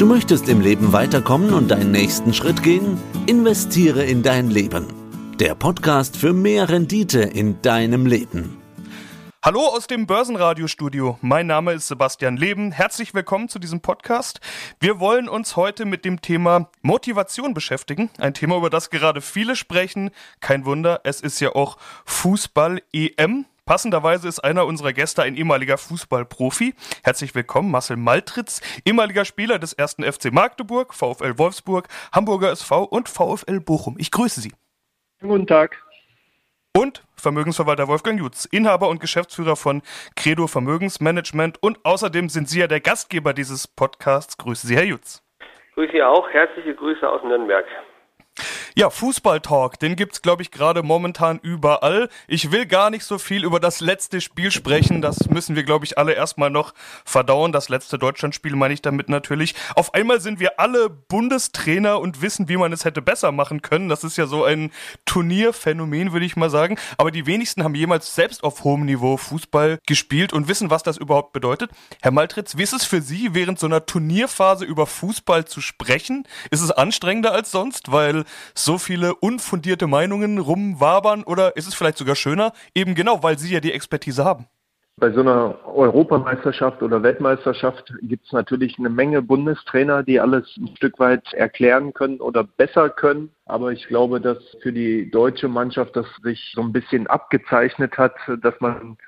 Du möchtest im Leben weiterkommen und deinen nächsten Schritt gehen? Investiere in dein Leben. Der Podcast für mehr Rendite in deinem Leben. Hallo aus dem Börsenradiostudio. Mein Name ist Sebastian Leben. Herzlich willkommen zu diesem Podcast. Wir wollen uns heute mit dem Thema Motivation beschäftigen. Ein Thema, über das gerade viele sprechen. Kein Wunder, es ist ja auch Fußball-EM. Passenderweise ist einer unserer Gäste ein ehemaliger Fußballprofi. Herzlich willkommen, Marcel Maltritz, ehemaliger Spieler des ersten FC Magdeburg, VfL Wolfsburg, Hamburger SV und VfL Bochum. Ich grüße Sie. Guten Tag. Und Vermögensverwalter Wolfgang Jutz, Inhaber und Geschäftsführer von Credo Vermögensmanagement und außerdem sind Sie ja der Gastgeber dieses Podcasts. Grüße Sie, Herr Jutz. Grüße Sie auch. Herzliche Grüße aus Nürnberg. Ja, Fußballtalk, den gibt's glaube ich gerade momentan überall. Ich will gar nicht so viel über das letzte Spiel sprechen, das müssen wir glaube ich alle erstmal noch verdauen. Das letzte Deutschlandspiel meine ich damit natürlich. Auf einmal sind wir alle Bundestrainer und wissen, wie man es hätte besser machen können. Das ist ja so ein Turnierphänomen, würde ich mal sagen, aber die wenigsten haben jemals selbst auf hohem Niveau Fußball gespielt und wissen, was das überhaupt bedeutet. Herr Maltritz, wie ist es für Sie während so einer Turnierphase über Fußball zu sprechen? Ist es anstrengender als sonst, weil so viele unfundierte Meinungen rumwabern oder ist es vielleicht sogar schöner, eben genau, weil Sie ja die Expertise haben? Bei so einer Europameisterschaft oder Weltmeisterschaft gibt es natürlich eine Menge Bundestrainer, die alles ein Stück weit erklären können oder besser können. Aber ich glaube, dass für die deutsche Mannschaft das sich so ein bisschen abgezeichnet hat, dass man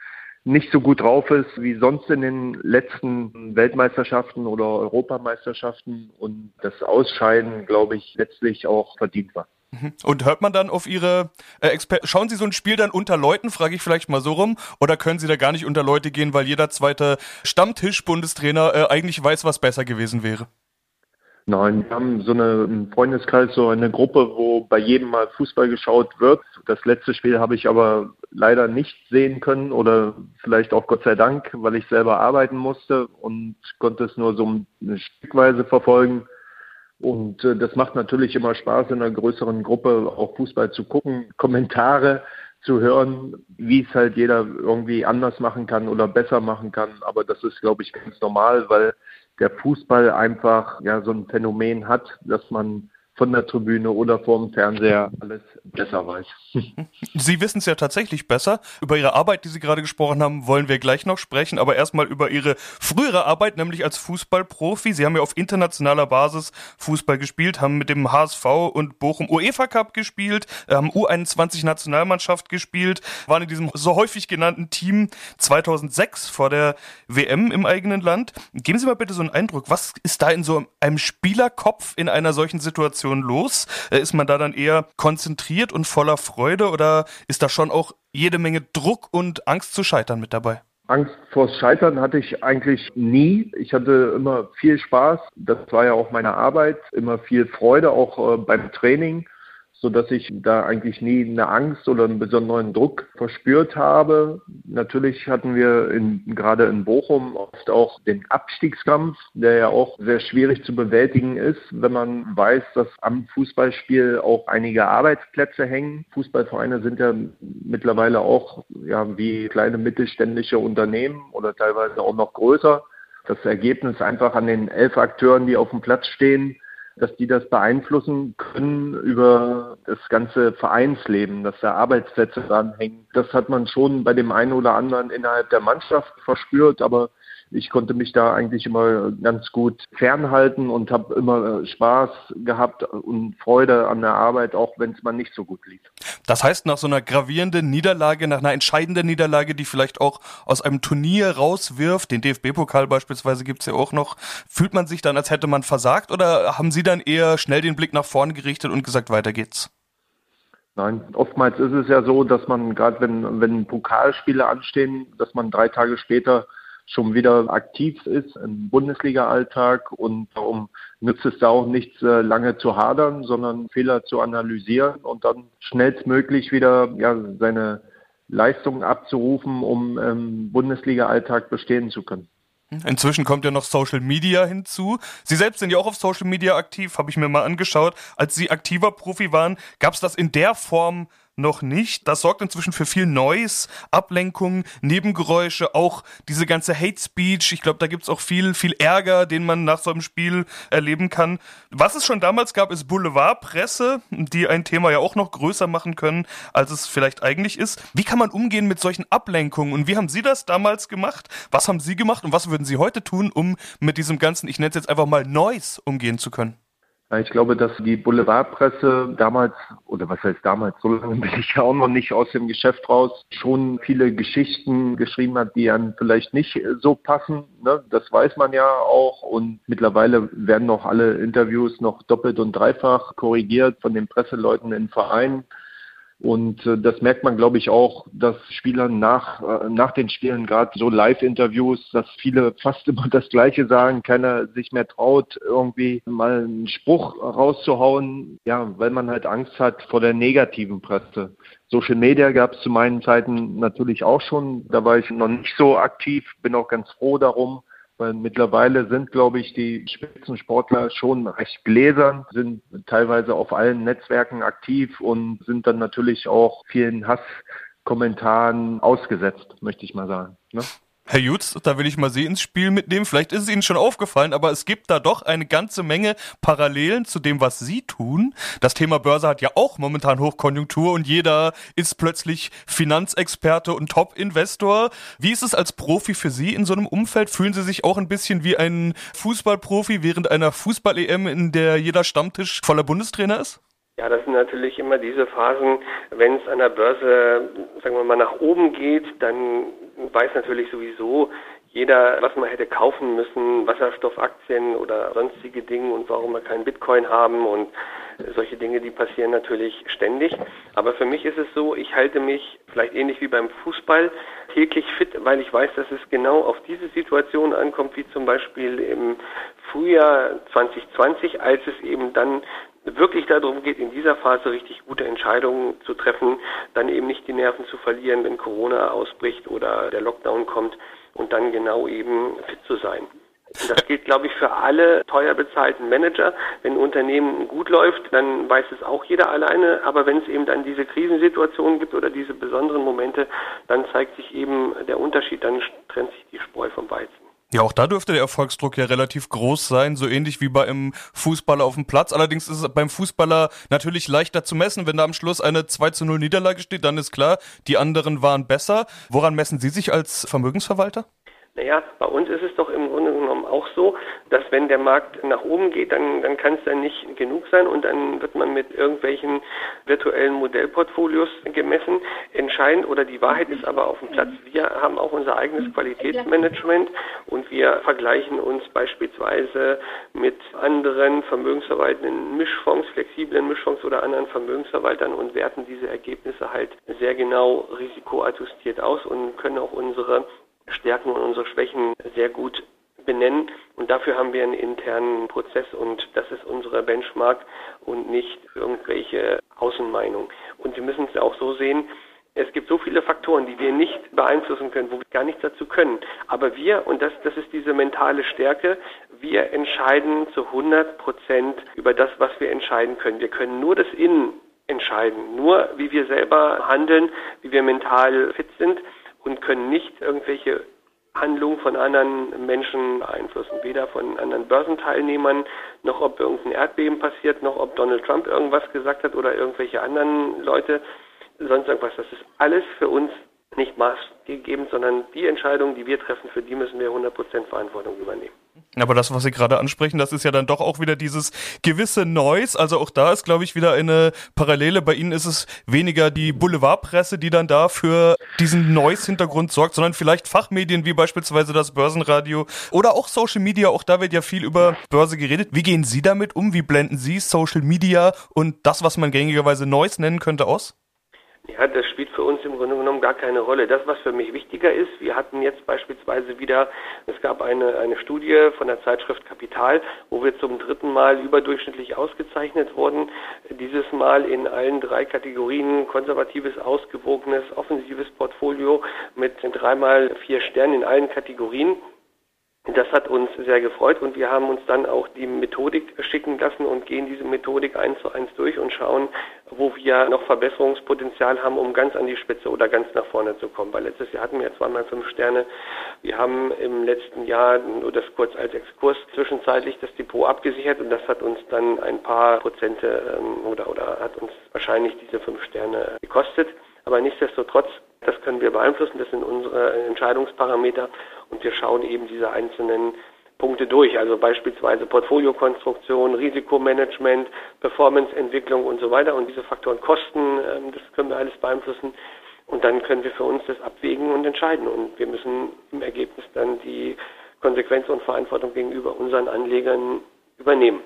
nicht so gut drauf ist wie sonst in den letzten Weltmeisterschaften oder Europameisterschaften und das Ausscheiden, glaube ich, letztlich auch verdient war. Mhm. Und hört man dann auf Ihre äh, Exper Schauen Sie so ein Spiel dann unter Leuten, frage ich vielleicht mal so rum, oder können Sie da gar nicht unter Leute gehen, weil jeder zweite Stammtisch-Bundestrainer äh, eigentlich weiß, was besser gewesen wäre? Nein, wir haben so eine, einen Freundeskreis, so eine Gruppe, wo bei jedem mal Fußball geschaut wird. Das letzte Spiel habe ich aber leider nicht sehen können oder vielleicht auch Gott sei Dank, weil ich selber arbeiten musste und konnte es nur so eine Stückweise verfolgen. Und äh, das macht natürlich immer Spaß, in einer größeren Gruppe auch Fußball zu gucken, Kommentare zu hören, wie es halt jeder irgendwie anders machen kann oder besser machen kann. Aber das ist, glaube ich, ganz normal, weil der Fußball einfach ja so ein Phänomen hat, dass man von der Tribüne oder vorm Fernseher alles besser weiß. Sie wissen es ja tatsächlich besser. Über Ihre Arbeit, die Sie gerade gesprochen haben, wollen wir gleich noch sprechen, aber erstmal über Ihre frühere Arbeit, nämlich als Fußballprofi. Sie haben ja auf internationaler Basis Fußball gespielt, haben mit dem HSV und Bochum UEFA Cup gespielt, haben U21 Nationalmannschaft gespielt, waren in diesem so häufig genannten Team 2006 vor der WM im eigenen Land. Geben Sie mal bitte so einen Eindruck, was ist da in so einem Spielerkopf in einer solchen Situation Situation los? Äh, ist man da dann eher konzentriert und voller Freude oder ist da schon auch jede Menge Druck und Angst zu scheitern mit dabei? Angst vors Scheitern hatte ich eigentlich nie. Ich hatte immer viel Spaß. Das war ja auch meine Arbeit. Immer viel Freude, auch äh, beim Training so dass ich da eigentlich nie eine Angst oder einen besonderen Druck verspürt habe. Natürlich hatten wir in, gerade in Bochum oft auch den Abstiegskampf, der ja auch sehr schwierig zu bewältigen ist, wenn man weiß, dass am Fußballspiel auch einige Arbeitsplätze hängen. Fußballvereine sind ja mittlerweile auch ja, wie kleine mittelständische Unternehmen oder teilweise auch noch größer. Das Ergebnis einfach an den elf Akteuren, die auf dem Platz stehen, dass die das beeinflussen können über das ganze Vereinsleben, dass da Arbeitsplätze dranhängen. Das hat man schon bei dem einen oder anderen innerhalb der Mannschaft verspürt, aber ich konnte mich da eigentlich immer ganz gut fernhalten und habe immer Spaß gehabt und Freude an der Arbeit, auch wenn es mal nicht so gut lief. Das heißt, nach so einer gravierenden Niederlage, nach einer entscheidenden Niederlage, die vielleicht auch aus einem Turnier rauswirft, den DFB-Pokal beispielsweise gibt's ja auch noch, fühlt man sich dann, als hätte man versagt oder haben Sie dann eher schnell den Blick nach vorne gerichtet und gesagt, weiter geht's? Nein, oftmals ist es ja so, dass man gerade wenn, wenn Pokalspiele anstehen, dass man drei Tage später schon wieder aktiv ist im Bundesliga-Alltag und darum nützt es da auch nichts, äh, lange zu hadern, sondern Fehler zu analysieren und dann schnellstmöglich wieder ja, seine Leistungen abzurufen, um im Bundesliga-Alltag bestehen zu können. Inzwischen kommt ja noch Social Media hinzu. Sie selbst sind ja auch auf Social Media aktiv, habe ich mir mal angeschaut. Als Sie aktiver Profi waren, gab es das in der Form noch nicht. Das sorgt inzwischen für viel Noise, Ablenkung, Nebengeräusche, auch diese ganze Hate Speech. Ich glaube, da gibt's auch viel, viel Ärger, den man nach so einem Spiel erleben kann. Was es schon damals gab, ist Boulevardpresse, die ein Thema ja auch noch größer machen können, als es vielleicht eigentlich ist. Wie kann man umgehen mit solchen Ablenkungen und wie haben Sie das damals gemacht? Was haben Sie gemacht und was würden Sie heute tun, um mit diesem ganzen, ich nenne es jetzt einfach mal Noise, umgehen zu können? Ich glaube, dass die Boulevardpresse damals, oder was heißt damals, so lange bin ich ja auch noch nicht aus dem Geschäft raus, schon viele Geschichten geschrieben hat, die dann vielleicht nicht so passen. Ne? Das weiß man ja auch. Und mittlerweile werden noch alle Interviews noch doppelt und dreifach korrigiert von den Presseleuten in Vereinen. Und äh, das merkt man, glaube ich, auch, dass Spieler nach, äh, nach den Spielen, gerade so Live-Interviews, dass viele fast immer das Gleiche sagen, keiner sich mehr traut, irgendwie mal einen Spruch rauszuhauen, ja, weil man halt Angst hat vor der negativen Presse. Social Media gab es zu meinen Zeiten natürlich auch schon, da war ich noch nicht so aktiv, bin auch ganz froh darum. Weil mittlerweile sind, glaube ich, die Spitzensportler schon recht gläsern, sind teilweise auf allen Netzwerken aktiv und sind dann natürlich auch vielen Hasskommentaren ausgesetzt, möchte ich mal sagen. Ne? Herr Jutz, da will ich mal Sie ins Spiel mitnehmen. Vielleicht ist es Ihnen schon aufgefallen, aber es gibt da doch eine ganze Menge Parallelen zu dem, was Sie tun. Das Thema Börse hat ja auch momentan Hochkonjunktur und jeder ist plötzlich Finanzexperte und Top-Investor. Wie ist es als Profi für Sie in so einem Umfeld? Fühlen Sie sich auch ein bisschen wie ein Fußballprofi während einer Fußball-EM, in der jeder Stammtisch voller Bundestrainer ist? Ja, das sind natürlich immer diese Phasen, wenn es an der Börse, sagen wir mal, nach oben geht, dann weiß natürlich sowieso jeder, was man hätte kaufen müssen, Wasserstoffaktien oder sonstige Dinge und warum wir keinen Bitcoin haben und solche Dinge, die passieren natürlich ständig. Aber für mich ist es so, ich halte mich vielleicht ähnlich wie beim Fußball täglich fit, weil ich weiß, dass es genau auf diese Situation ankommt, wie zum Beispiel im Frühjahr 2020, als es eben dann wirklich darum geht, in dieser Phase richtig gute Entscheidungen zu treffen, dann eben nicht die Nerven zu verlieren, wenn Corona ausbricht oder der Lockdown kommt und dann genau eben fit zu sein. Das gilt, glaube ich, für alle teuer bezahlten Manager. Wenn ein Unternehmen gut läuft, dann weiß es auch jeder alleine. Aber wenn es eben dann diese Krisensituationen gibt oder diese besonderen Momente, dann zeigt sich eben der Unterschied, dann trennt sich die Spreu vom Weizen. Ja, auch da dürfte der Erfolgsdruck ja relativ groß sein, so ähnlich wie bei einem Fußballer auf dem Platz. Allerdings ist es beim Fußballer natürlich leichter zu messen. Wenn da am Schluss eine 2 zu 0 Niederlage steht, dann ist klar, die anderen waren besser. Woran messen Sie sich als Vermögensverwalter? Naja, bei uns ist es doch im Grunde genommen auch so, dass wenn der Markt nach oben geht, dann, dann kann es dann nicht genug sein und dann wird man mit irgendwelchen virtuellen Modellportfolios gemessen. Entscheidend oder die Wahrheit ist aber auf dem Platz. Wir haben auch unser eigenes Qualitätsmanagement und wir vergleichen uns beispielsweise mit anderen vermögensverwaltenden Mischfonds, flexiblen Mischfonds oder anderen Vermögensverwaltern und werten diese Ergebnisse halt sehr genau risikoadjustiert aus und können auch unsere Stärken und unsere Schwächen sehr gut benennen. Und dafür haben wir einen internen Prozess und das ist unsere Benchmark und nicht irgendwelche Außenmeinung. Und Sie müssen es auch so sehen, es gibt so viele Faktoren, die wir nicht beeinflussen können, wo wir gar nichts dazu können. Aber wir, und das, das ist diese mentale Stärke, wir entscheiden zu 100 Prozent über das, was wir entscheiden können. Wir können nur das Innen entscheiden, nur wie wir selber handeln, wie wir mental fit sind und können nicht irgendwelche Handlungen von anderen Menschen beeinflussen, weder von anderen Börsenteilnehmern, noch ob irgendein Erdbeben passiert, noch ob Donald Trump irgendwas gesagt hat oder irgendwelche anderen Leute, sonst irgendwas. Das ist alles für uns nicht maßgebend, sondern die Entscheidungen, die wir treffen, für die müssen wir 100% Verantwortung übernehmen. Aber das, was Sie gerade ansprechen, das ist ja dann doch auch wieder dieses gewisse Noise. Also auch da ist, glaube ich, wieder eine Parallele. Bei Ihnen ist es weniger die Boulevardpresse, die dann da für diesen Noise-Hintergrund sorgt, sondern vielleicht Fachmedien wie beispielsweise das Börsenradio oder auch Social Media. Auch da wird ja viel über Börse geredet. Wie gehen Sie damit um? Wie blenden Sie Social Media und das, was man gängigerweise Noise nennen könnte, aus? Ja, das spielt für uns im Grunde genommen gar keine Rolle. Das, was für mich wichtiger ist, wir hatten jetzt beispielsweise wieder, es gab eine, eine Studie von der Zeitschrift Kapital, wo wir zum dritten Mal überdurchschnittlich ausgezeichnet wurden. Dieses Mal in allen drei Kategorien konservatives, ausgewogenes, offensives Portfolio mit dreimal vier Sternen in allen Kategorien. Das hat uns sehr gefreut und wir haben uns dann auch die Methodik schicken lassen und gehen diese Methodik eins zu eins durch und schauen, wo wir noch Verbesserungspotenzial haben, um ganz an die Spitze oder ganz nach vorne zu kommen. Weil letztes Jahr hatten wir zweimal fünf Sterne. Wir haben im letzten Jahr, nur das kurz als Exkurs, zwischenzeitlich das Depot abgesichert und das hat uns dann ein paar Prozente ähm, oder, oder hat uns wahrscheinlich diese fünf Sterne gekostet. Aber nichtsdestotrotz, das können wir beeinflussen, das sind unsere Entscheidungsparameter und wir schauen eben diese einzelnen Punkte durch, also beispielsweise Portfoliokonstruktion, Risikomanagement, Performanceentwicklung und so weiter und diese Faktoren Kosten, ähm, das können wir alles beeinflussen und dann können wir für uns das abwägen und entscheiden und wir müssen im Ergebnis dann die Konsequenz und Verantwortung gegenüber unseren Anlegern übernehmen.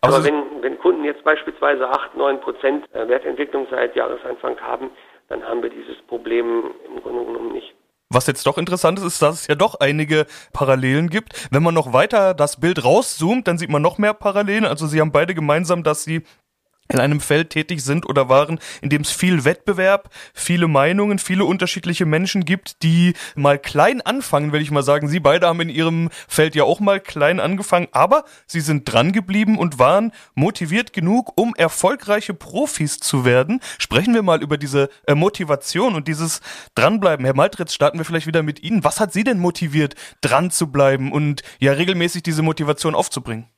Aber, Aber wenn, wenn Kunden jetzt beispielsweise 8, 9 Prozent äh, Wertentwicklung seit Jahresanfang haben, dann haben wir dieses Problem im Grunde genommen nicht. Was jetzt doch interessant ist, ist, dass es ja doch einige Parallelen gibt. Wenn man noch weiter das Bild rauszoomt, dann sieht man noch mehr Parallelen. Also sie haben beide gemeinsam, dass sie in einem Feld tätig sind oder waren, in dem es viel Wettbewerb, viele Meinungen, viele unterschiedliche Menschen gibt, die mal klein anfangen, will ich mal sagen. Sie beide haben in ihrem Feld ja auch mal klein angefangen, aber sie sind dran geblieben und waren motiviert genug, um erfolgreiche Profis zu werden. Sprechen wir mal über diese äh, Motivation und dieses Dranbleiben. Herr Maltritz, starten wir vielleicht wieder mit Ihnen. Was hat Sie denn motiviert, dran zu bleiben und ja regelmäßig diese Motivation aufzubringen?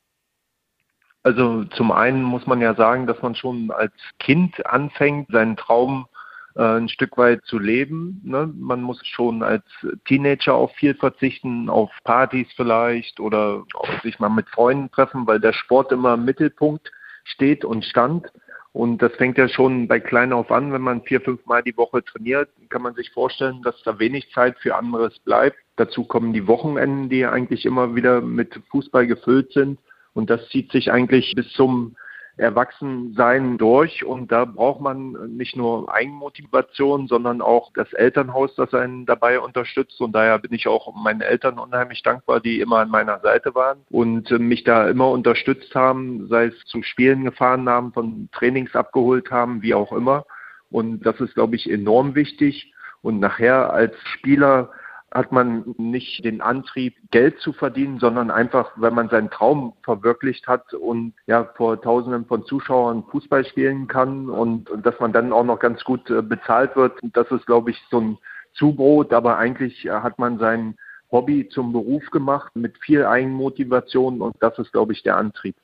Also zum einen muss man ja sagen, dass man schon als Kind anfängt, seinen Traum äh, ein Stück weit zu leben. Ne? Man muss schon als Teenager auf viel verzichten, auf Partys vielleicht oder sich mal mit Freunden treffen, weil der Sport immer im Mittelpunkt steht und stand. Und das fängt ja schon bei klein auf an, wenn man vier, fünf Mal die Woche trainiert, kann man sich vorstellen, dass da wenig Zeit für anderes bleibt. Dazu kommen die Wochenenden, die eigentlich immer wieder mit Fußball gefüllt sind. Und das zieht sich eigentlich bis zum Erwachsensein durch. Und da braucht man nicht nur Eigenmotivation, sondern auch das Elternhaus, das einen dabei unterstützt. Und daher bin ich auch meinen Eltern unheimlich dankbar, die immer an meiner Seite waren und mich da immer unterstützt haben, sei es zu Spielen gefahren haben, von Trainings abgeholt haben, wie auch immer. Und das ist, glaube ich, enorm wichtig. Und nachher als Spieler hat man nicht den Antrieb, Geld zu verdienen, sondern einfach, wenn man seinen Traum verwirklicht hat und ja vor Tausenden von Zuschauern Fußball spielen kann und, und dass man dann auch noch ganz gut äh, bezahlt wird. Das ist, glaube ich, so ein Zubrot, aber eigentlich äh, hat man sein Hobby zum Beruf gemacht mit viel Eigenmotivation und das ist, glaube ich, der Antrieb.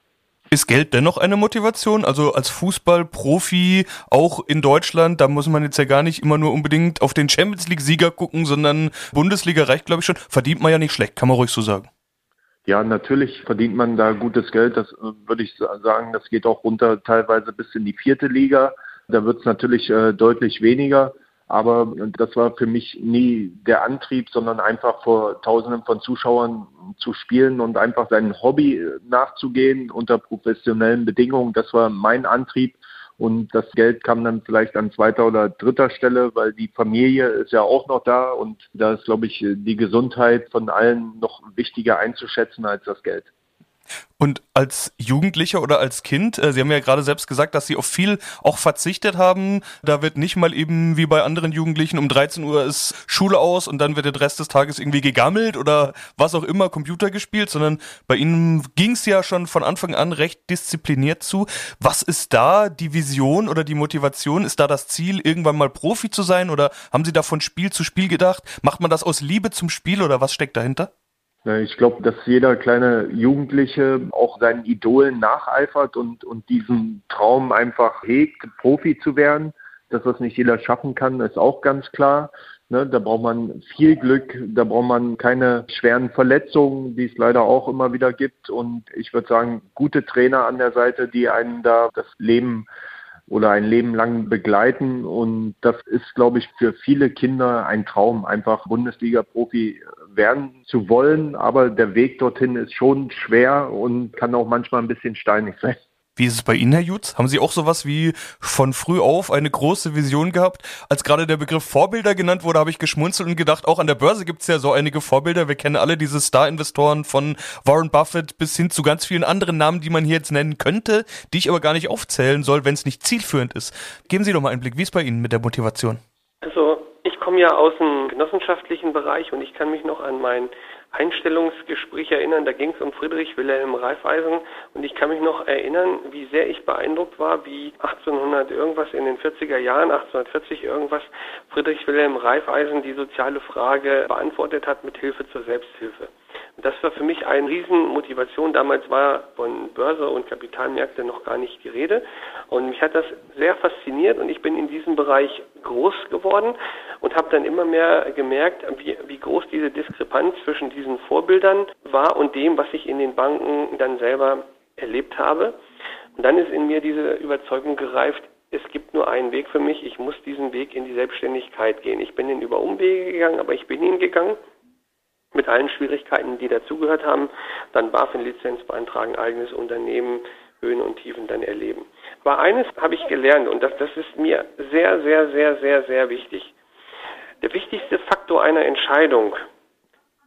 Ist Geld dennoch eine Motivation? Also als Fußballprofi, auch in Deutschland, da muss man jetzt ja gar nicht immer nur unbedingt auf den Champions League-Sieger gucken, sondern Bundesliga reicht, glaube ich, schon. Verdient man ja nicht schlecht, kann man ruhig so sagen. Ja, natürlich verdient man da gutes Geld. Das äh, würde ich sagen, das geht auch runter teilweise bis in die vierte Liga. Da wird es natürlich äh, deutlich weniger. Aber das war für mich nie der Antrieb, sondern einfach vor Tausenden von Zuschauern zu spielen und einfach sein Hobby nachzugehen unter professionellen Bedingungen. Das war mein Antrieb. Und das Geld kam dann vielleicht an zweiter oder dritter Stelle, weil die Familie ist ja auch noch da und da ist, glaube ich, die Gesundheit von allen noch wichtiger einzuschätzen als das Geld. Und als Jugendlicher oder als Kind, äh, Sie haben ja gerade selbst gesagt, dass Sie auf viel auch verzichtet haben. Da wird nicht mal eben wie bei anderen Jugendlichen um 13 Uhr ist Schule aus und dann wird der Rest des Tages irgendwie gegammelt oder was auch immer, Computer gespielt, sondern bei Ihnen ging es ja schon von Anfang an recht diszipliniert zu. Was ist da die Vision oder die Motivation? Ist da das Ziel, irgendwann mal Profi zu sein oder haben Sie da von Spiel zu Spiel gedacht? Macht man das aus Liebe zum Spiel oder was steckt dahinter? Ich glaube, dass jeder kleine Jugendliche auch seinen Idolen nacheifert und, und diesen Traum einfach hegt, Profi zu werden. Dass das nicht jeder schaffen kann, ist auch ganz klar. Ne, da braucht man viel Glück, da braucht man keine schweren Verletzungen, die es leider auch immer wieder gibt. Und ich würde sagen, gute Trainer an der Seite, die einen da das Leben oder ein Leben lang begleiten. Und das ist, glaube ich, für viele Kinder ein Traum, einfach Bundesliga-Profi werden zu wollen. Aber der Weg dorthin ist schon schwer und kann auch manchmal ein bisschen steinig sein. Wie ist es bei Ihnen, Herr Jutz? Haben Sie auch sowas wie von früh auf eine große Vision gehabt? Als gerade der Begriff Vorbilder genannt wurde, habe ich geschmunzelt und gedacht, auch an der Börse gibt es ja so einige Vorbilder. Wir kennen alle diese Star-Investoren von Warren Buffett bis hin zu ganz vielen anderen Namen, die man hier jetzt nennen könnte, die ich aber gar nicht aufzählen soll, wenn es nicht zielführend ist. Geben Sie doch mal einen Blick, wie ist bei Ihnen mit der Motivation? Also ich komme ja aus dem genossenschaftlichen Bereich und ich kann mich noch an mein Einstellungsgespräch erinnern. Da ging es um Friedrich Wilhelm Reifeisen und ich kann mich noch erinnern, wie sehr ich beeindruckt war, wie 1800 irgendwas in den 40er Jahren, 1840 irgendwas, Friedrich Wilhelm Reifeisen die soziale Frage beantwortet hat mit Hilfe zur Selbsthilfe. Das war für mich eine Riesenmotivation. Damals war von Börse und Kapitalmärkte noch gar nicht die Rede. Und mich hat das sehr fasziniert und ich bin in diesem Bereich groß geworden und habe dann immer mehr gemerkt, wie, wie groß diese Diskrepanz zwischen diesen Vorbildern war und dem, was ich in den Banken dann selber erlebt habe. Und dann ist in mir diese Überzeugung gereift, es gibt nur einen Weg für mich, ich muss diesen Weg in die Selbstständigkeit gehen. Ich bin ihn über Umwege gegangen, aber ich bin ihn gegangen mit allen Schwierigkeiten, die dazugehört haben, dann BaFin-Lizenz beantragen, eigenes Unternehmen, Höhen und Tiefen dann erleben. Aber eines habe ich gelernt und das, das ist mir sehr, sehr, sehr, sehr, sehr wichtig. Der wichtigste Faktor einer Entscheidung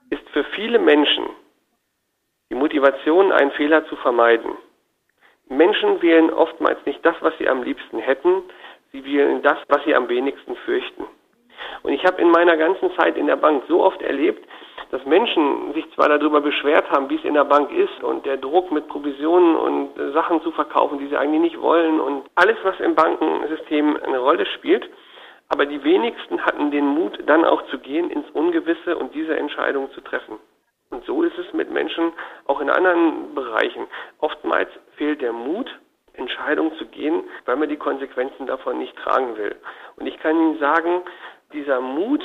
ist für viele Menschen die Motivation, einen Fehler zu vermeiden. Menschen wählen oftmals nicht das, was sie am liebsten hätten, sie wählen das, was sie am wenigsten fürchten. Und ich habe in meiner ganzen Zeit in der Bank so oft erlebt, dass Menschen sich zwar darüber beschwert haben, wie es in der Bank ist und der Druck mit Provisionen und äh, Sachen zu verkaufen, die sie eigentlich nicht wollen und alles, was im Bankensystem eine Rolle spielt, aber die wenigsten hatten den Mut, dann auch zu gehen ins Ungewisse und diese Entscheidung zu treffen. Und so ist es mit Menschen auch in anderen Bereichen. Oftmals fehlt der Mut, Entscheidungen zu gehen, weil man die Konsequenzen davon nicht tragen will. Und ich kann Ihnen sagen, dieser Mut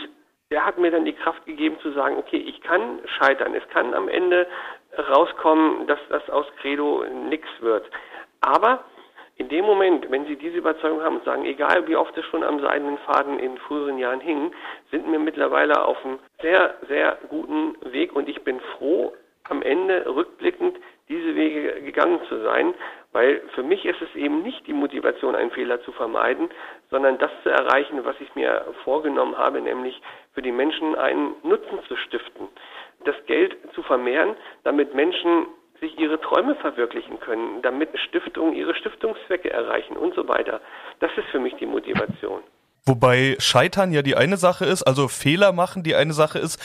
der hat mir dann die Kraft gegeben zu sagen, okay, ich kann scheitern. Es kann am Ende rauskommen, dass das aus Credo nichts wird. Aber in dem Moment, wenn Sie diese Überzeugung haben und sagen, egal wie oft es schon am seidenen Faden in früheren Jahren hing, sind wir mittlerweile auf einem sehr, sehr guten Weg und ich bin froh, am Ende rückblickend diese Wege gegangen zu sein, weil für mich ist es eben nicht die Motivation, einen Fehler zu vermeiden, sondern das zu erreichen, was ich mir vorgenommen habe, nämlich für die Menschen einen Nutzen zu stiften, das Geld zu vermehren, damit Menschen sich ihre Träume verwirklichen können, damit Stiftungen ihre Stiftungszwecke erreichen und so weiter. Das ist für mich die Motivation. Wobei Scheitern ja die eine Sache ist, also Fehler machen die eine Sache ist.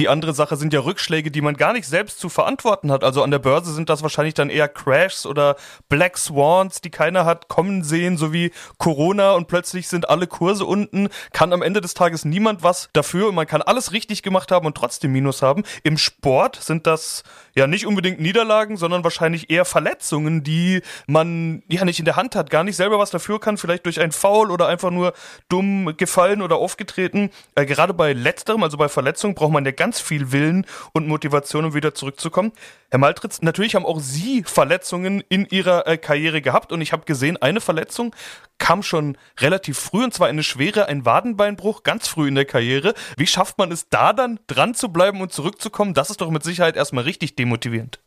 Die andere Sache sind ja Rückschläge, die man gar nicht selbst zu verantworten hat. Also an der Börse sind das wahrscheinlich dann eher Crashs oder Black Swans, die keiner hat kommen sehen, so wie Corona und plötzlich sind alle Kurse unten, kann am Ende des Tages niemand was dafür und man kann alles richtig gemacht haben und trotzdem Minus haben. Im Sport sind das ja nicht unbedingt Niederlagen, sondern wahrscheinlich eher Verletzungen, die man ja nicht in der Hand hat, gar nicht selber was dafür kann, vielleicht durch ein Foul oder einfach nur dumm gefallen oder aufgetreten. Äh, gerade bei letzterem, also bei Verletzungen, braucht man ja ganz viel Willen und Motivation, um wieder zurückzukommen. Herr Maltritz, natürlich haben auch Sie Verletzungen in Ihrer äh, Karriere gehabt und ich habe gesehen, eine Verletzung kam schon relativ früh und zwar eine schwere, ein Wadenbeinbruch, ganz früh in der Karriere. Wie schafft man es da dann dran zu bleiben und zurückzukommen? Das ist doch mit Sicherheit erstmal richtig demotivierend.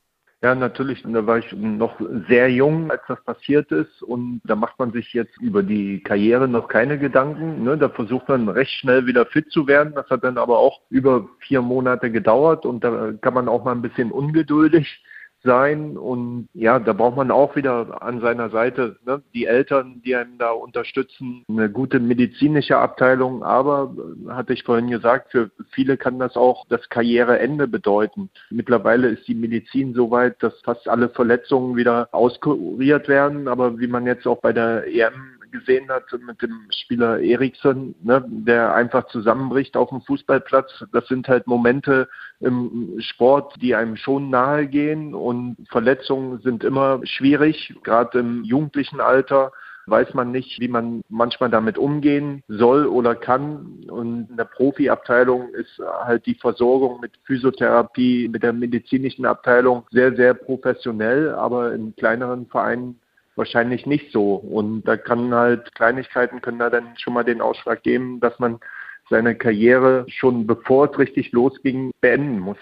Ja, natürlich, da war ich noch sehr jung, als das passiert ist und da macht man sich jetzt über die Karriere noch keine Gedanken. Ne? Da versucht man recht schnell wieder fit zu werden. Das hat dann aber auch über vier Monate gedauert und da kann man auch mal ein bisschen ungeduldig sein und ja, da braucht man auch wieder an seiner Seite ne, die Eltern, die einem da unterstützen, eine gute medizinische Abteilung, aber hatte ich vorhin gesagt, für viele kann das auch das Karriereende bedeuten. Mittlerweile ist die Medizin so weit, dass fast alle Verletzungen wieder auskuriert werden, aber wie man jetzt auch bei der EM gesehen hat mit dem Spieler Eriksson, ne, der einfach zusammenbricht auf dem Fußballplatz. Das sind halt Momente im Sport, die einem schon nahe gehen und Verletzungen sind immer schwierig, gerade im jugendlichen Alter weiß man nicht, wie man manchmal damit umgehen soll oder kann. Und in der Profiabteilung ist halt die Versorgung mit Physiotherapie, mit der medizinischen Abteilung sehr, sehr professionell, aber in kleineren Vereinen wahrscheinlich nicht so. Und da kann halt Kleinigkeiten können da dann schon mal den Ausschlag geben, dass man seine Karriere schon bevor es richtig losging beenden muss.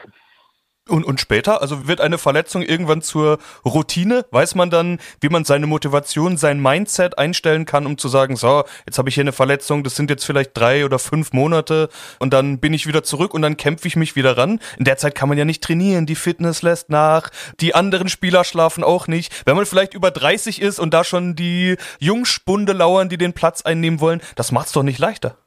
Und, und später, also wird eine Verletzung irgendwann zur Routine? Weiß man dann, wie man seine Motivation, sein Mindset einstellen kann, um zu sagen, so, jetzt habe ich hier eine Verletzung, das sind jetzt vielleicht drei oder fünf Monate und dann bin ich wieder zurück und dann kämpfe ich mich wieder ran. In der Zeit kann man ja nicht trainieren, die Fitness lässt nach, die anderen Spieler schlafen auch nicht. Wenn man vielleicht über 30 ist und da schon die Jungspunde lauern, die den Platz einnehmen wollen, das macht's doch nicht leichter.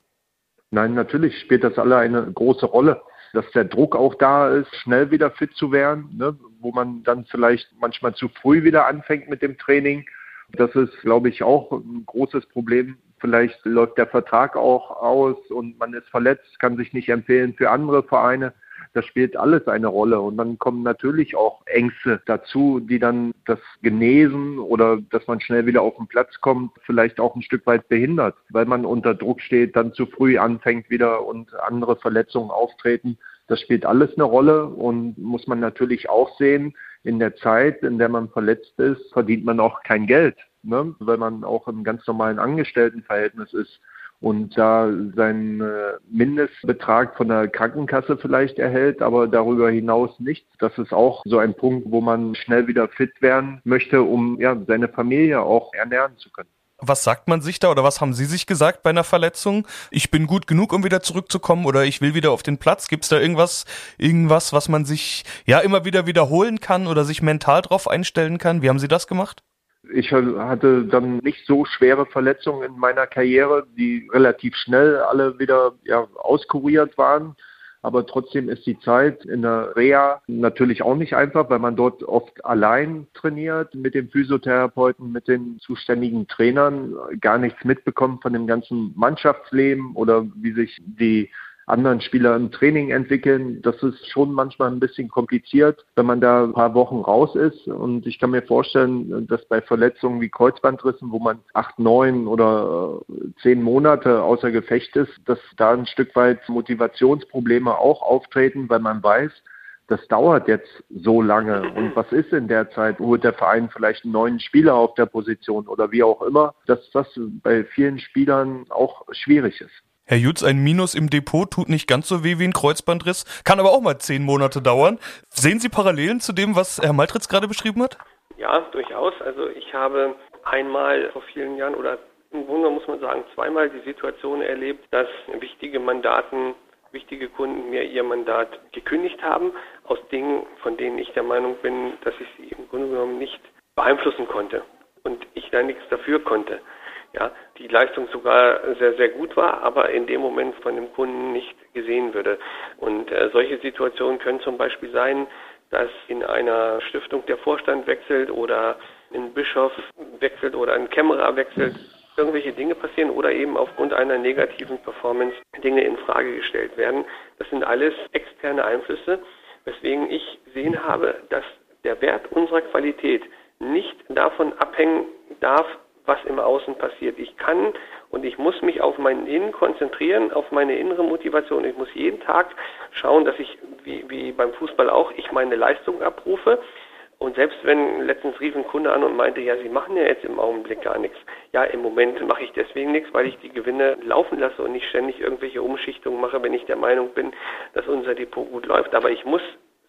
Nein, natürlich spielt das alle eine große Rolle. Dass der Druck auch da ist, schnell wieder fit zu werden, ne? wo man dann vielleicht manchmal zu früh wieder anfängt mit dem Training. Das ist, glaube ich, auch ein großes Problem. Vielleicht läuft der Vertrag auch aus und man ist verletzt, kann sich nicht empfehlen für andere Vereine das spielt alles eine Rolle. Und dann kommen natürlich auch Ängste dazu, die dann das Genesen oder dass man schnell wieder auf den Platz kommt, vielleicht auch ein Stück weit behindert, weil man unter Druck steht, dann zu früh anfängt wieder und andere Verletzungen auftreten. Das spielt alles eine Rolle und muss man natürlich auch sehen, in der Zeit, in der man verletzt ist, verdient man auch kein Geld, ne? weil man auch im ganz normalen Angestelltenverhältnis ist und da seinen äh, Mindestbetrag von der Krankenkasse vielleicht erhält, aber darüber hinaus nichts. Das ist auch so ein Punkt, wo man schnell wieder fit werden möchte, um ja, seine Familie auch ernähren zu können. Was sagt man sich da oder was haben Sie sich gesagt bei einer Verletzung? Ich bin gut genug, um wieder zurückzukommen oder ich will wieder auf den Platz. Gibt es da irgendwas, irgendwas, was man sich ja immer wieder wiederholen kann oder sich mental drauf einstellen kann? Wie haben Sie das gemacht? Ich hatte dann nicht so schwere Verletzungen in meiner Karriere, die relativ schnell alle wieder ja, auskuriert waren. Aber trotzdem ist die Zeit in der Reha natürlich auch nicht einfach, weil man dort oft allein trainiert mit dem Physiotherapeuten, mit den zuständigen Trainern, gar nichts mitbekommt von dem ganzen Mannschaftsleben oder wie sich die anderen Spieler im Training entwickeln. Das ist schon manchmal ein bisschen kompliziert, wenn man da ein paar Wochen raus ist. Und ich kann mir vorstellen, dass bei Verletzungen wie Kreuzbandrissen, wo man acht, neun oder äh, zehn Monate außer Gefecht ist, dass da ein Stück weit Motivationsprobleme auch auftreten, weil man weiß, das dauert jetzt so lange. Und was ist in der Zeit? Holt der Verein vielleicht einen neuen Spieler auf der Position oder wie auch immer? Dass das bei vielen Spielern auch schwierig ist. Herr Jutz, ein Minus im Depot tut nicht ganz so weh wie ein Kreuzbandriss, kann aber auch mal zehn Monate dauern. Sehen Sie Parallelen zu dem, was Herr Maltritz gerade beschrieben hat? Ja, durchaus. Also ich habe einmal vor vielen Jahren oder im Grunde muss man sagen zweimal die Situation erlebt, dass wichtige Mandaten, wichtige Kunden mir ihr Mandat gekündigt haben, aus Dingen, von denen ich der Meinung bin, dass ich sie im Grunde genommen nicht beeinflussen konnte und ich da nichts dafür konnte ja, die Leistung sogar sehr, sehr gut war, aber in dem Moment von dem Kunden nicht gesehen würde. Und äh, solche Situationen können zum Beispiel sein, dass in einer Stiftung der Vorstand wechselt oder ein Bischof wechselt oder ein Kämmerer wechselt, irgendwelche Dinge passieren oder eben aufgrund einer negativen Performance Dinge in Frage gestellt werden. Das sind alles externe Einflüsse, weswegen ich sehen habe, dass der Wert unserer Qualität nicht davon abhängen darf, was im Außen passiert. Ich kann und ich muss mich auf mein Innen konzentrieren, auf meine innere Motivation. Ich muss jeden Tag schauen, dass ich, wie, wie beim Fußball auch, ich meine Leistung abrufe. Und selbst wenn letztens rief ein Kunde an und meinte, ja, Sie machen ja jetzt im Augenblick gar nichts. Ja, im Moment mache ich deswegen nichts, weil ich die Gewinne laufen lasse und nicht ständig irgendwelche Umschichtungen mache, wenn ich der Meinung bin, dass unser Depot gut läuft. Aber ich muss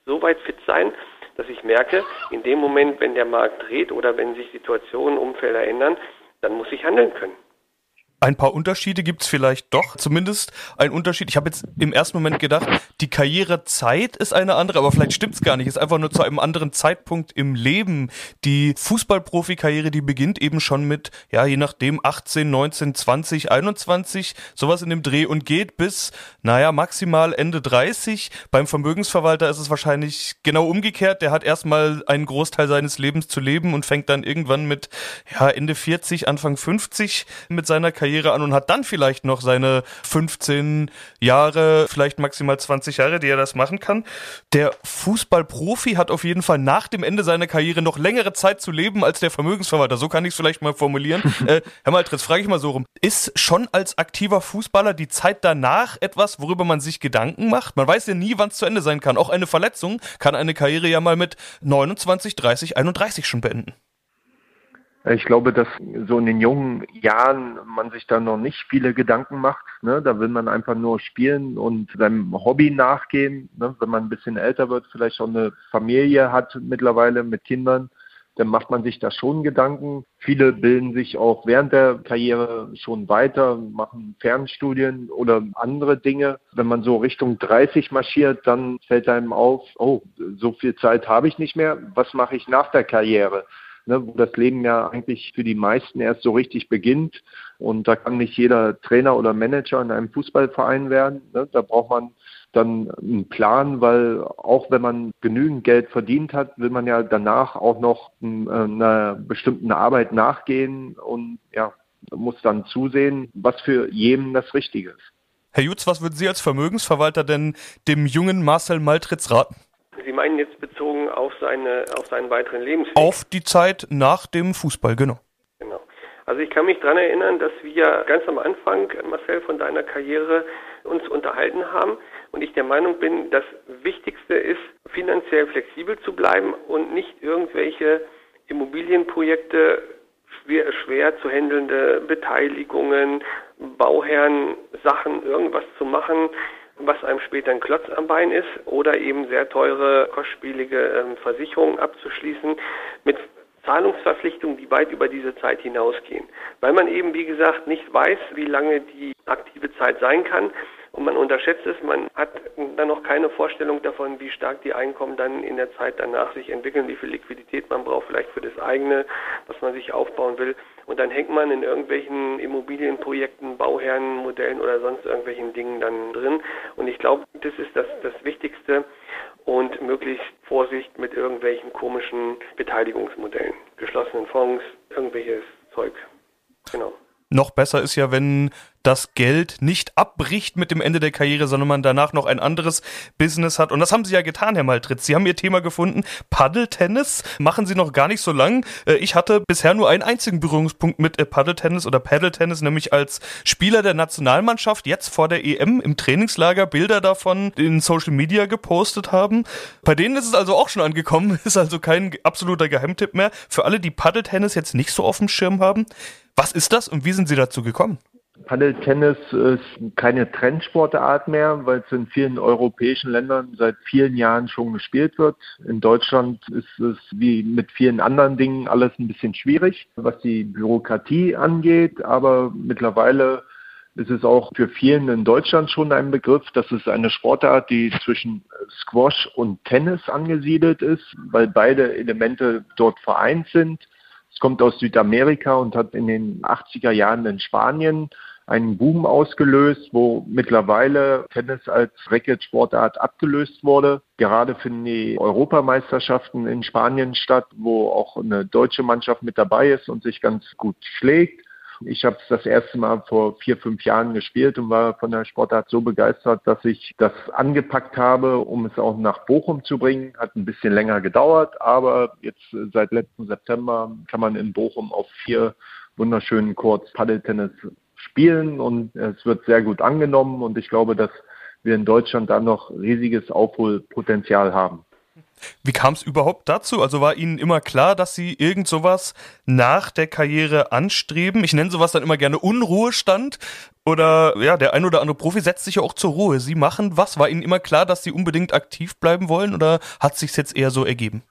so weit fit sein, dass ich merke, in dem Moment, wenn der Markt dreht oder wenn sich Situationen, Umfelder ändern, dann muss ich handeln können. Ein paar Unterschiede gibt's vielleicht doch, zumindest ein Unterschied. Ich habe jetzt im ersten Moment gedacht, die Karrierezeit ist eine andere, aber vielleicht stimmt's gar nicht. Es ist einfach nur zu einem anderen Zeitpunkt im Leben. Die Fußballprofikarriere, die beginnt eben schon mit, ja, je nachdem, 18, 19, 20, 21, sowas in dem Dreh und geht bis, naja, maximal Ende 30. Beim Vermögensverwalter ist es wahrscheinlich genau umgekehrt. Der hat erstmal einen Großteil seines Lebens zu leben und fängt dann irgendwann mit, ja, Ende 40, Anfang 50 mit seiner Karriere Karriere an und hat dann vielleicht noch seine 15 Jahre, vielleicht maximal 20 Jahre, die er das machen kann. Der Fußballprofi hat auf jeden Fall nach dem Ende seiner Karriere noch längere Zeit zu leben als der Vermögensverwalter. So kann ich es vielleicht mal formulieren. äh, Herr Maltritz, frage ich mal so rum. Ist schon als aktiver Fußballer die Zeit danach etwas, worüber man sich Gedanken macht? Man weiß ja nie, wann es zu Ende sein kann. Auch eine Verletzung kann eine Karriere ja mal mit 29, 30, 31 schon beenden. Ich glaube, dass so in den jungen Jahren man sich da noch nicht viele Gedanken macht. Ne? Da will man einfach nur spielen und seinem Hobby nachgehen. Ne? Wenn man ein bisschen älter wird, vielleicht schon eine Familie hat mittlerweile mit Kindern, dann macht man sich da schon Gedanken. Viele bilden sich auch während der Karriere schon weiter, machen Fernstudien oder andere Dinge. Wenn man so Richtung 30 marschiert, dann fällt einem auf, oh, so viel Zeit habe ich nicht mehr. Was mache ich nach der Karriere? Ne, wo das Leben ja eigentlich für die meisten erst so richtig beginnt. Und da kann nicht jeder Trainer oder Manager in einem Fußballverein werden. Ne? Da braucht man dann einen Plan, weil auch wenn man genügend Geld verdient hat, will man ja danach auch noch äh, einer bestimmten Arbeit nachgehen und ja, muss dann zusehen, was für jedem das Richtige ist. Herr Jutz, was würden Sie als Vermögensverwalter denn dem jungen Marcel Maltritz raten? Sie meinen jetzt bezogen auf, seine, auf seinen weiteren Lebensweg? Auf die Zeit nach dem Fußball, genau. Genau. Also ich kann mich daran erinnern, dass wir ganz am Anfang, Marcel, von deiner Karriere uns unterhalten haben und ich der Meinung bin, das Wichtigste ist, finanziell flexibel zu bleiben und nicht irgendwelche Immobilienprojekte schwer, schwer zu handelnde Beteiligungen, Bauherren, Sachen, irgendwas zu machen, was einem später ein Klotz am Bein ist oder eben sehr teure, kostspielige ähm, Versicherungen abzuschließen mit Zahlungsverpflichtungen, die weit über diese Zeit hinausgehen. Weil man eben, wie gesagt, nicht weiß, wie lange die aktive Zeit sein kann und man unterschätzt es, man hat dann noch keine Vorstellung davon, wie stark die Einkommen dann in der Zeit danach sich entwickeln, wie viel Liquidität man braucht, vielleicht für das eigene, was man sich aufbauen will. Und dann hängt man in irgendwelchen Immobilienprojekten, Bauherrenmodellen oder sonst irgendwelchen Dingen dann drin. Und ich glaube, das ist das, das Wichtigste und möglichst Vorsicht mit irgendwelchen komischen Beteiligungsmodellen, geschlossenen Fonds, irgendwelches Zeug. Genau. Noch besser ist ja, wenn das Geld nicht abbricht mit dem Ende der Karriere, sondern man danach noch ein anderes Business hat. Und das haben Sie ja getan, Herr Maltritz. Sie haben Ihr Thema gefunden. Paddeltennis machen Sie noch gar nicht so lang. Äh, ich hatte bisher nur einen einzigen Berührungspunkt mit äh, Paddeltennis oder Paddeltennis, nämlich als Spieler der Nationalmannschaft jetzt vor der EM im Trainingslager Bilder davon in Social Media gepostet haben. Bei denen ist es also auch schon angekommen, ist also kein absoluter Geheimtipp mehr. Für alle, die Paddeltennis jetzt nicht so auf dem Schirm haben, was ist das und wie sind Sie dazu gekommen? Paddeltennis ist keine Trendsportart mehr, weil es in vielen europäischen Ländern seit vielen Jahren schon gespielt wird. In Deutschland ist es wie mit vielen anderen Dingen alles ein bisschen schwierig, was die Bürokratie angeht, aber mittlerweile ist es auch für vielen in Deutschland schon ein Begriff. Das ist eine Sportart, die zwischen Squash und Tennis angesiedelt ist, weil beide Elemente dort vereint sind. Es kommt aus Südamerika und hat in den 80er Jahren in Spanien einen Boom ausgelöst, wo mittlerweile Tennis als Racket-Sportart abgelöst wurde. Gerade finden die Europameisterschaften in Spanien statt, wo auch eine deutsche Mannschaft mit dabei ist und sich ganz gut schlägt. Ich habe es das erste Mal vor vier, fünf Jahren gespielt und war von der Sportart so begeistert, dass ich das angepackt habe, um es auch nach Bochum zu bringen. Hat ein bisschen länger gedauert, aber jetzt seit letzten September kann man in Bochum auf vier wunderschönen Courts Paddeltennis spielen und es wird sehr gut angenommen und ich glaube, dass wir in Deutschland da noch riesiges Aufholpotenzial haben. Wie kam es überhaupt dazu? Also war Ihnen immer klar, dass Sie irgend sowas nach der Karriere anstreben? Ich nenne sowas dann immer gerne Unruhestand. Oder ja, der ein oder andere Profi setzt sich ja auch zur Ruhe. Sie machen was? War Ihnen immer klar, dass Sie unbedingt aktiv bleiben wollen oder hat sich jetzt eher so ergeben?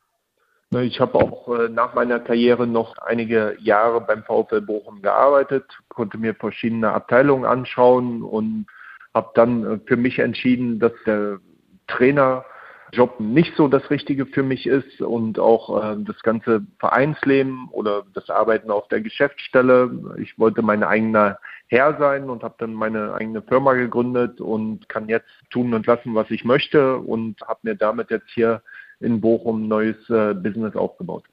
Ich habe auch äh, nach meiner Karriere noch einige Jahre beim VfL Bochum gearbeitet, konnte mir verschiedene Abteilungen anschauen und habe dann äh, für mich entschieden, dass der Trainer Job nicht so das Richtige für mich ist und auch äh, das ganze Vereinsleben oder das Arbeiten auf der Geschäftsstelle. Ich wollte mein eigener Herr sein und habe dann meine eigene Firma gegründet und kann jetzt tun und lassen, was ich möchte und habe mir damit jetzt hier in Bochum neues äh, Business aufgebaut.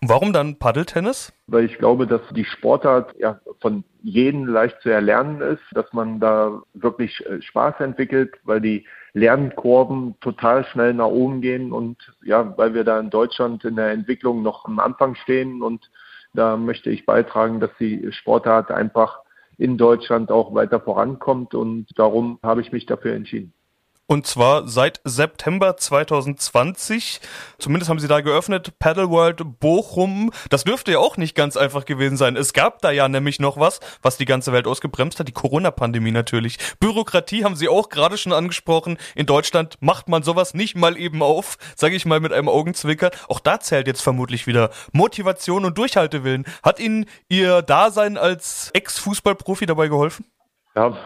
Und warum dann Paddeltennis? Weil ich glaube, dass die Sportart ja von jedem leicht zu erlernen ist, dass man da wirklich äh, Spaß entwickelt, weil die Lernkurven total schnell nach oben gehen und ja, weil wir da in Deutschland in der Entwicklung noch am Anfang stehen und da möchte ich beitragen, dass die Sportart einfach in Deutschland auch weiter vorankommt und darum habe ich mich dafür entschieden. Und zwar seit September 2020. Zumindest haben sie da geöffnet. Paddle World Bochum. Das dürfte ja auch nicht ganz einfach gewesen sein. Es gab da ja nämlich noch was, was die ganze Welt ausgebremst hat. Die Corona-Pandemie natürlich. Bürokratie haben sie auch gerade schon angesprochen. In Deutschland macht man sowas nicht mal eben auf. Sage ich mal mit einem Augenzwicker. Auch da zählt jetzt vermutlich wieder Motivation und Durchhaltewillen. Hat Ihnen Ihr Dasein als Ex-Fußballprofi dabei geholfen? Ja,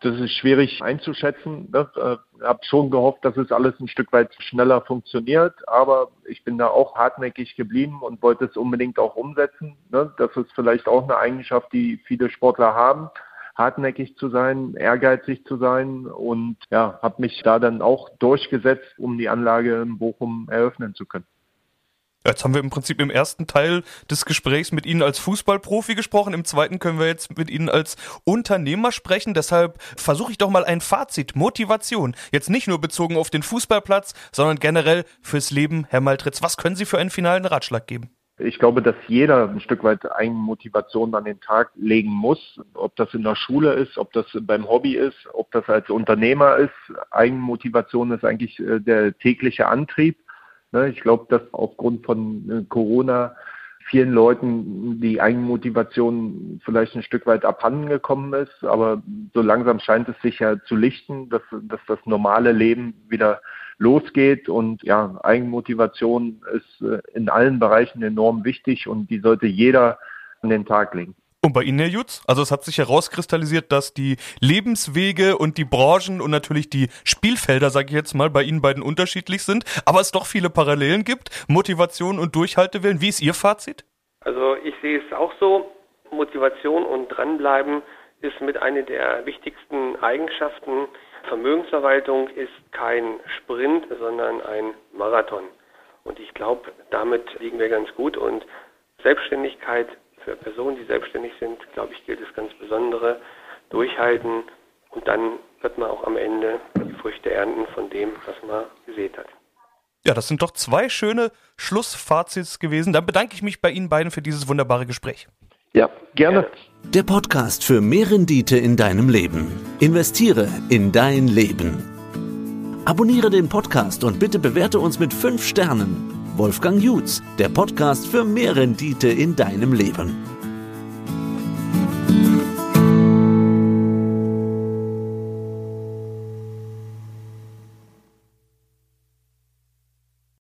das ist schwierig einzuschätzen. Ich äh, habe schon gehofft, dass es alles ein Stück weit schneller funktioniert, aber ich bin da auch hartnäckig geblieben und wollte es unbedingt auch umsetzen. Ne? Das ist vielleicht auch eine Eigenschaft, die viele Sportler haben hartnäckig zu sein, ehrgeizig zu sein und ja, habe mich da dann auch durchgesetzt, um die Anlage in Bochum eröffnen zu können. Jetzt haben wir im Prinzip im ersten Teil des Gesprächs mit Ihnen als Fußballprofi gesprochen. Im zweiten können wir jetzt mit Ihnen als Unternehmer sprechen. Deshalb versuche ich doch mal ein Fazit. Motivation. Jetzt nicht nur bezogen auf den Fußballplatz, sondern generell fürs Leben. Herr Maltritz, was können Sie für einen finalen Ratschlag geben? Ich glaube, dass jeder ein Stück weit Eigenmotivation an den Tag legen muss. Ob das in der Schule ist, ob das beim Hobby ist, ob das als Unternehmer ist. Eigenmotivation ist eigentlich äh, der tägliche Antrieb. Ne, ich glaube, dass aufgrund von äh, Corona vielen Leuten die Eigenmotivation vielleicht ein Stück weit abhanden gekommen ist, aber so langsam scheint es sich ja zu lichten, dass, dass das normale Leben wieder losgeht und ja, Eigenmotivation ist äh, in allen Bereichen enorm wichtig und die sollte jeder an den Tag legen. Und bei Ihnen, Herr Jutz? Also es hat sich herauskristallisiert, dass die Lebenswege und die Branchen und natürlich die Spielfelder, sage ich jetzt mal, bei Ihnen beiden unterschiedlich sind, aber es doch viele Parallelen gibt, Motivation und Durchhaltewillen. Wie ist Ihr Fazit? Also ich sehe es auch so, Motivation und dranbleiben ist mit einer der wichtigsten Eigenschaften. Vermögensverwaltung ist kein Sprint, sondern ein Marathon. Und ich glaube, damit liegen wir ganz gut und Selbstständigkeit für Personen, die selbstständig sind, glaube ich, gilt es ganz besondere. Durchhalten und dann wird man auch am Ende die Früchte ernten von dem, was man gesät hat. Ja, das sind doch zwei schöne Schlussfazits gewesen. Dann bedanke ich mich bei Ihnen beiden für dieses wunderbare Gespräch. Ja, gerne. Der Podcast für mehr Rendite in deinem Leben. Investiere in dein Leben. Abonniere den Podcast und bitte bewerte uns mit 5 Sternen. Wolfgang Jutz, der Podcast für mehr Rendite in deinem Leben.